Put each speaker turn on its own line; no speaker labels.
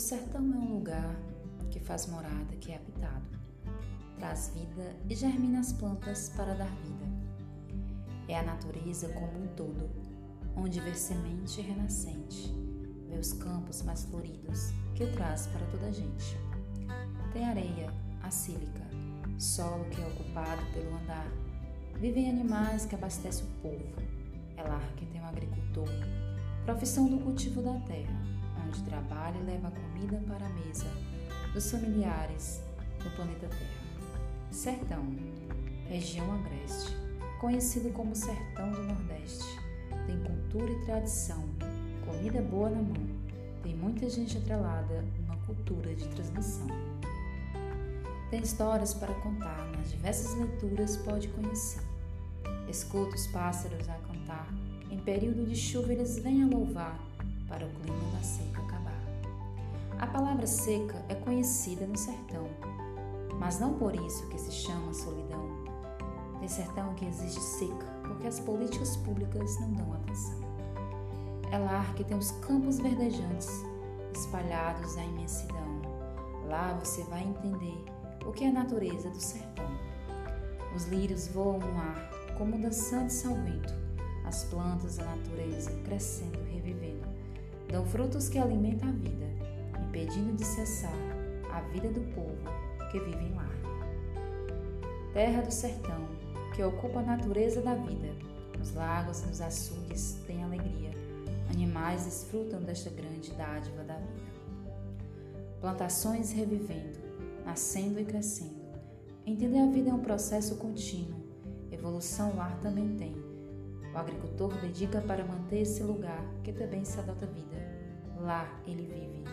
sertão é um lugar que faz morada, que é habitado, traz vida e germina as plantas para dar vida. É a natureza como um todo, onde vê semente renascente, os campos mais floridos que traz para toda a gente. Tem areia, a sílica, solo que é ocupado pelo andar. Vivem animais que abastecem o povo. É lar que tem um agricultor, profissão do cultivo da terra onde trabalha e leva comida para a mesa dos familiares do planeta Terra. Sertão, região agreste, conhecido como Sertão do Nordeste, tem cultura e tradição, comida boa na mão, tem muita gente atrelada uma cultura de transmissão. Tem histórias para contar, nas diversas leituras pode conhecer. Escuta os pássaros a cantar, em período de chuva eles vêm a louvar para o clima da seca acabar. A palavra seca é conhecida no sertão, mas não por isso que se chama solidão. Tem sertão que existe seca, porque as políticas públicas não dão atenção. É lar que tem os campos verdejantes, espalhados na imensidão. Lá você vai entender o que é a natureza do sertão. Os lírios voam no ar, como dançantes ao vento, as plantas da natureza crescendo e revivendo dão frutos que alimentam a vida, impedindo de cessar a vida do povo que vive lá. Terra do sertão, que ocupa a natureza da vida, nos lagos e nos açudes tem alegria, animais desfrutam desta grande dádiva da vida. Plantações revivendo, nascendo e crescendo. Entender a vida é um processo contínuo, evolução o ar também tem o agricultor dedica para manter esse lugar que também se adota vida. Lá ele vive.